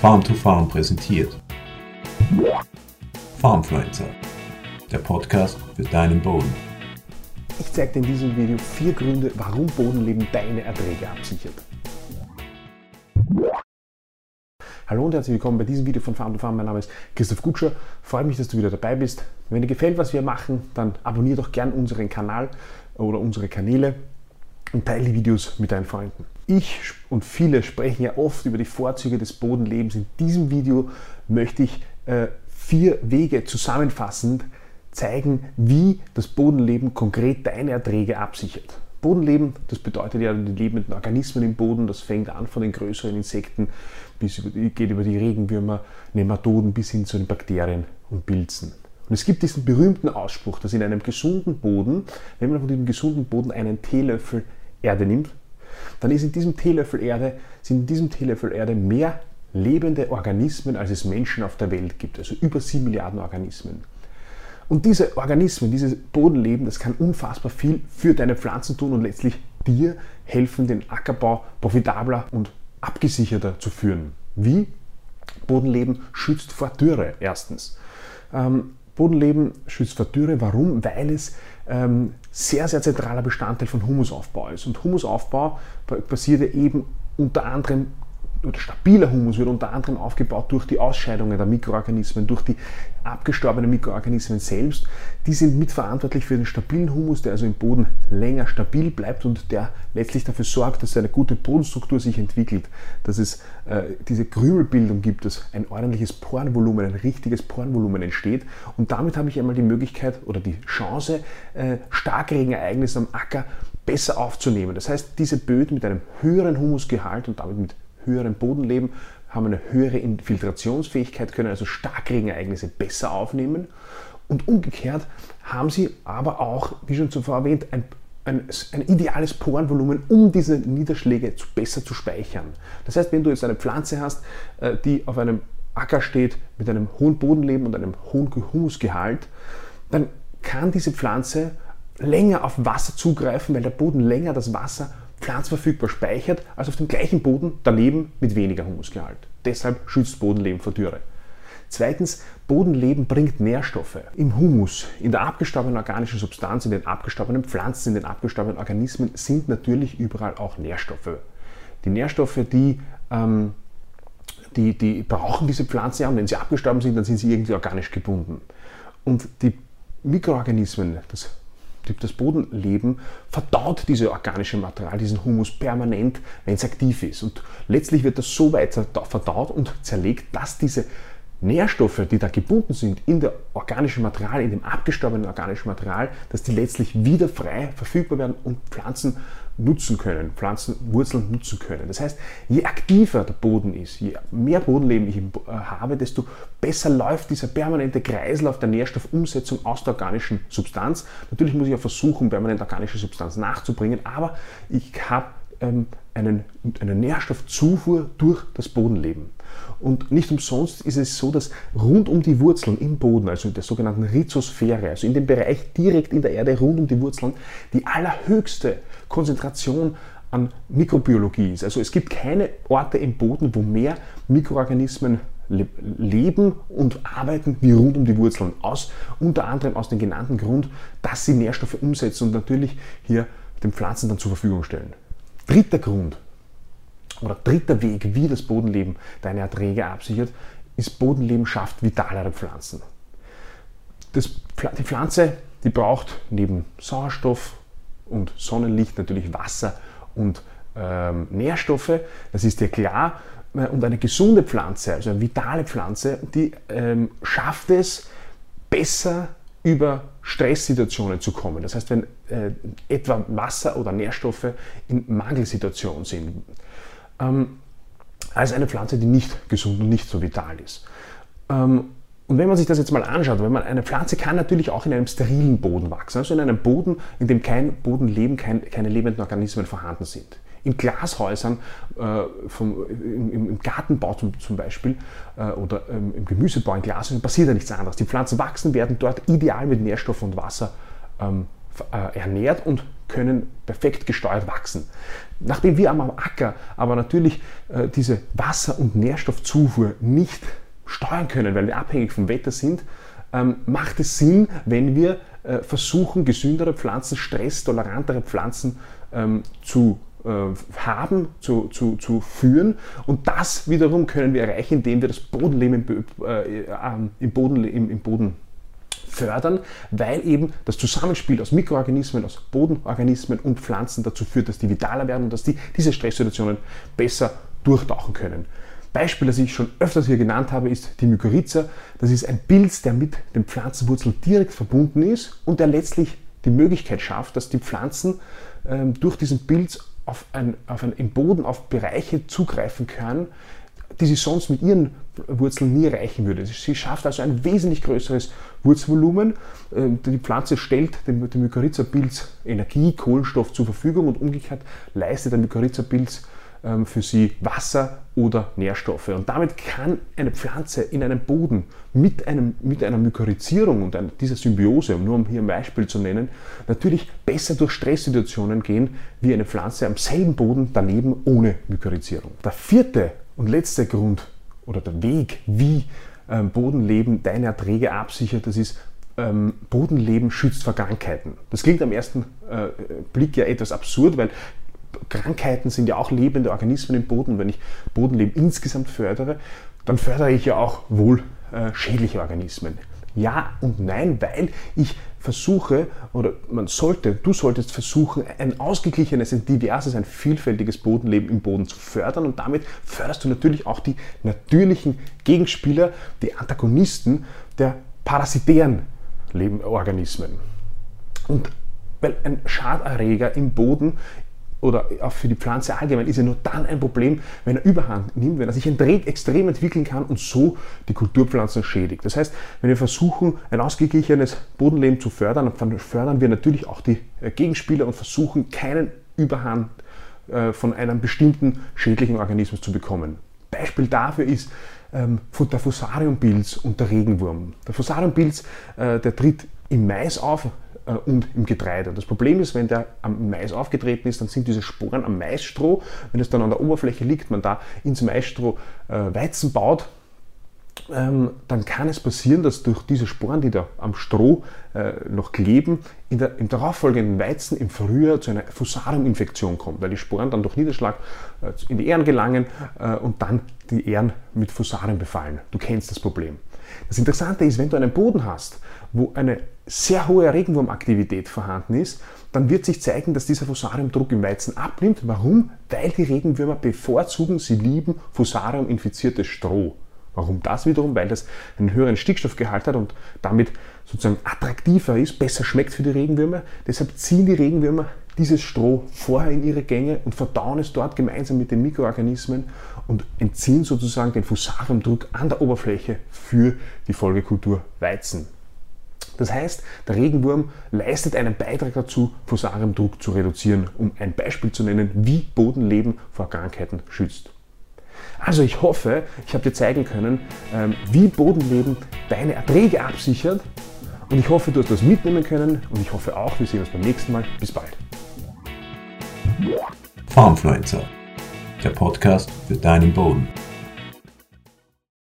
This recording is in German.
Farm to Farm präsentiert. Farmfluencer, der Podcast für deinen Boden. Ich zeige dir in diesem Video vier Gründe, warum Bodenleben deine Erträge absichert. Hallo und herzlich willkommen bei diesem Video von Farm to Farm. Mein Name ist Christoph Gutscher. Freut mich, dass du wieder dabei bist. Wenn dir gefällt, was wir machen, dann abonniere doch gern unseren Kanal oder unsere Kanäle und teile die Videos mit deinen Freunden. Ich und viele sprechen ja oft über die Vorzüge des Bodenlebens. In diesem Video möchte ich äh, vier Wege zusammenfassend zeigen, wie das Bodenleben konkret deine Erträge absichert. Bodenleben, das bedeutet ja die lebenden Organismen im Boden, das fängt an von den größeren Insekten, bis über, geht über die Regenwürmer, Nematoden bis hin zu den Bakterien und Pilzen. Und es gibt diesen berühmten Ausspruch, dass in einem gesunden Boden, wenn man von diesem gesunden Boden einen Teelöffel Erde nimmt, dann ist in diesem Teelöffel Erde, sind in diesem Teelöffel Erde mehr lebende Organismen, als es Menschen auf der Welt gibt. Also über sieben Milliarden Organismen. Und diese Organismen, dieses Bodenleben, das kann unfassbar viel für deine Pflanzen tun und letztlich dir helfen, den Ackerbau profitabler und abgesicherter zu führen. Wie? Bodenleben schützt vor Dürre erstens. Ähm, Bodenleben schützt vor Dürre. Warum? Weil es ähm, sehr, sehr zentraler Bestandteil von Humusaufbau ist. Und Humusaufbau passiert eben unter anderem stabiler Humus wird unter anderem aufgebaut durch die Ausscheidungen der Mikroorganismen, durch die abgestorbenen Mikroorganismen selbst. Die sind mitverantwortlich für den stabilen Humus, der also im Boden länger stabil bleibt und der letztlich dafür sorgt, dass eine gute Bodenstruktur sich entwickelt, dass es äh, diese Krümelbildung gibt, dass ein ordentliches Porenvolumen, ein richtiges Porenvolumen entsteht. Und damit habe ich einmal die Möglichkeit oder die Chance, äh, Starkregenereignisse am Acker besser aufzunehmen. Das heißt, diese Böden mit einem höheren Humusgehalt und damit mit höheren Boden leben, haben eine höhere Infiltrationsfähigkeit, können also Starkregenereignisse besser aufnehmen. Und umgekehrt haben sie aber auch, wie schon zuvor erwähnt, ein, ein, ein ideales Porenvolumen, um diese Niederschläge zu, besser zu speichern. Das heißt, wenn du jetzt eine Pflanze hast, äh, die auf einem Acker steht mit einem hohen Bodenleben und einem hohen Humusgehalt, dann kann diese Pflanze länger auf Wasser zugreifen, weil der Boden länger das Wasser pflanzverfügbar speichert, als auf dem gleichen Boden daneben mit weniger Humusgehalt. Deshalb schützt Bodenleben vor Dürre. Zweitens, Bodenleben bringt Nährstoffe im Humus, in der abgestorbenen organischen Substanz, in den abgestorbenen Pflanzen, in den abgestorbenen Organismen sind natürlich überall auch Nährstoffe. Die Nährstoffe, die, ähm, die, die brauchen diese Pflanzen ja und wenn sie abgestorben sind, dann sind sie irgendwie organisch gebunden. Und die Mikroorganismen, das das Bodenleben verdaut dieses organische Material, diesen Humus permanent, wenn es aktiv ist. Und letztlich wird das so weit verdaut und zerlegt, dass diese Nährstoffe, die da gebunden sind in der organischen Material, in dem abgestorbenen organischen Material, dass die letztlich wieder frei verfügbar werden und Pflanzen nutzen können, Pflanzenwurzeln nutzen können. Das heißt, je aktiver der Boden ist, je mehr Bodenleben ich äh, habe, desto besser läuft dieser permanente Kreislauf der Nährstoffumsetzung aus der organischen Substanz. Natürlich muss ich ja versuchen, permanent organische Substanz nachzubringen, aber ich habe ähm, einen, eine Nährstoffzufuhr durch das Bodenleben. Und nicht umsonst ist es so, dass rund um die Wurzeln im Boden, also in der sogenannten Rhizosphäre, also in dem Bereich direkt in der Erde rund um die Wurzeln, die allerhöchste Konzentration an Mikrobiologie ist. Also es gibt keine Orte im Boden, wo mehr Mikroorganismen leben und arbeiten wie rund um die Wurzeln. Aus, unter anderem aus dem genannten Grund, dass sie Nährstoffe umsetzen und natürlich hier den Pflanzen dann zur Verfügung stellen. Dritter Grund oder dritter Weg, wie das Bodenleben deine Erträge absichert, ist Bodenleben schafft vitalere Pflanzen. Das, die Pflanze, die braucht neben Sauerstoff und Sonnenlicht natürlich Wasser und ähm, Nährstoffe. Das ist ja klar. Und eine gesunde Pflanze, also eine vitale Pflanze, die ähm, schafft es besser über Stresssituationen zu kommen. Das heißt, wenn äh, etwa Wasser oder Nährstoffe in Mangelsituationen sind, ähm, als eine Pflanze, die nicht gesund und nicht so vital ist. Ähm, und wenn man sich das jetzt mal anschaut, wenn man eine Pflanze kann natürlich auch in einem sterilen Boden wachsen, also in einem Boden, in dem kein Bodenleben, kein, keine lebenden Organismen vorhanden sind in Glashäusern, äh, vom, im, im, Gartenbau zum, zum Beispiel äh, oder ähm, im Gemüsebau in Glashäusern passiert ja nichts anderes. Die Pflanzen wachsen, werden dort ideal mit Nährstoff und Wasser ähm, äh, ernährt und können perfekt gesteuert wachsen. Nachdem wir am Acker aber natürlich äh, diese Wasser- und Nährstoffzufuhr nicht steuern können, weil wir abhängig vom Wetter sind, ähm, macht es Sinn, wenn wir äh, versuchen, gesündere Pflanzen, stresstolerantere Pflanzen ähm, zu äh, haben, zu, zu, zu führen. Und das wiederum können wir erreichen, indem wir das Bodenleben im, äh, im, Boden, im, im Boden fördern, weil eben das Zusammenspiel aus Mikroorganismen, aus Bodenorganismen und Pflanzen dazu führt, dass die vitaler werden und dass die diese Stresssituationen besser durchtauchen können. Beispiel, das ich schon öfters hier genannt habe, ist die Mykorrhiza. Das ist ein Pilz, der mit den Pflanzenwurzeln direkt verbunden ist und der letztlich die Möglichkeit schafft, dass die Pflanzen ähm, durch diesen Pilz auf ein, auf ein, im Boden auf Bereiche zugreifen können, die sie sonst mit ihren Wurzeln nie erreichen würde. Sie schafft also ein wesentlich größeres Wurzelvolumen. Ähm, die Pflanze stellt dem, dem Mykorrhiza-Pilz Energie, Kohlenstoff zur Verfügung und umgekehrt leistet der Mykorrhiza-Pilz ähm, für sie Wasser oder Nährstoffe. Und damit kann eine Pflanze in einem Boden mit, einem, mit einer Mykorrhizierung und dieser Symbiose, nur um hier ein Beispiel zu nennen, natürlich besser durch Stresssituationen gehen, wie eine Pflanze am selben Boden daneben ohne Mykorrhizierung. Der vierte und letzte Grund oder der Weg, wie ähm, Bodenleben deine Erträge absichert, das ist ähm, Bodenleben schützt vor Krankheiten. Das klingt am ersten äh, Blick ja etwas absurd, weil Krankheiten sind ja auch lebende Organismen im Boden. Wenn ich Bodenleben insgesamt fördere, dann fördere ich ja auch wohl äh, schädliche Organismen. Ja und nein, weil ich versuche, oder man sollte, du solltest versuchen, ein ausgeglichenes, ein diverses, ein vielfältiges Bodenleben im Boden zu fördern und damit förderst du natürlich auch die natürlichen Gegenspieler, die Antagonisten der parasitären Organismen. Und weil ein Schaderreger im Boden oder auch für die Pflanze allgemein ist ja nur dann ein Problem, wenn er Überhand nimmt, wenn er sich extrem entwickeln kann und so die Kulturpflanzen schädigt. Das heißt, wenn wir versuchen, ein ausgeglichenes Bodenleben zu fördern, dann fördern wir natürlich auch die äh, Gegenspieler und versuchen, keinen Überhand äh, von einem bestimmten schädlichen Organismus zu bekommen. Beispiel dafür ist ähm, der Fusariumpilz und der Regenwurm. Der Fusariumpilz, äh, der tritt im Mais auf, und im Getreide. Das Problem ist, wenn der am Mais aufgetreten ist, dann sind diese Sporen am Maisstroh. Wenn es dann an der Oberfläche liegt, man da ins Maisstroh äh, Weizen baut, ähm, dann kann es passieren, dass durch diese Sporen, die da am Stroh äh, noch kleben, in der, im darauffolgenden Weizen im Frühjahr zu einer Fusarium-Infektion kommt, weil die Sporen dann durch Niederschlag äh, in die Ähren gelangen äh, und dann die Ähren mit Fusarium befallen. Du kennst das Problem. Das Interessante ist, wenn du einen Boden hast, wo eine sehr hohe Regenwurmaktivität vorhanden ist, dann wird sich zeigen, dass dieser Fusariumdruck im Weizen abnimmt. Warum? Weil die Regenwürmer bevorzugen, sie lieben Fusarium-infiziertes Stroh. Warum das wiederum? Weil das einen höheren Stickstoffgehalt hat und damit sozusagen attraktiver ist, besser schmeckt für die Regenwürmer. Deshalb ziehen die Regenwürmer dieses Stroh vorher in ihre Gänge und verdauen es dort gemeinsam mit den Mikroorganismen und entziehen sozusagen den Fusariumdruck an der Oberfläche für die Folgekultur Weizen. Das heißt, der Regenwurm leistet einen Beitrag dazu, Fusariumdruck zu reduzieren, um ein Beispiel zu nennen, wie Bodenleben vor Krankheiten schützt. Also ich hoffe, ich habe dir zeigen können, ähm, wie Bodenleben deine Erträge absichert und ich hoffe, du hast das mitnehmen können und ich hoffe auch, wir sehen uns beim nächsten Mal. Bis bald. Farmfluencer, der Podcast für deinen Boden.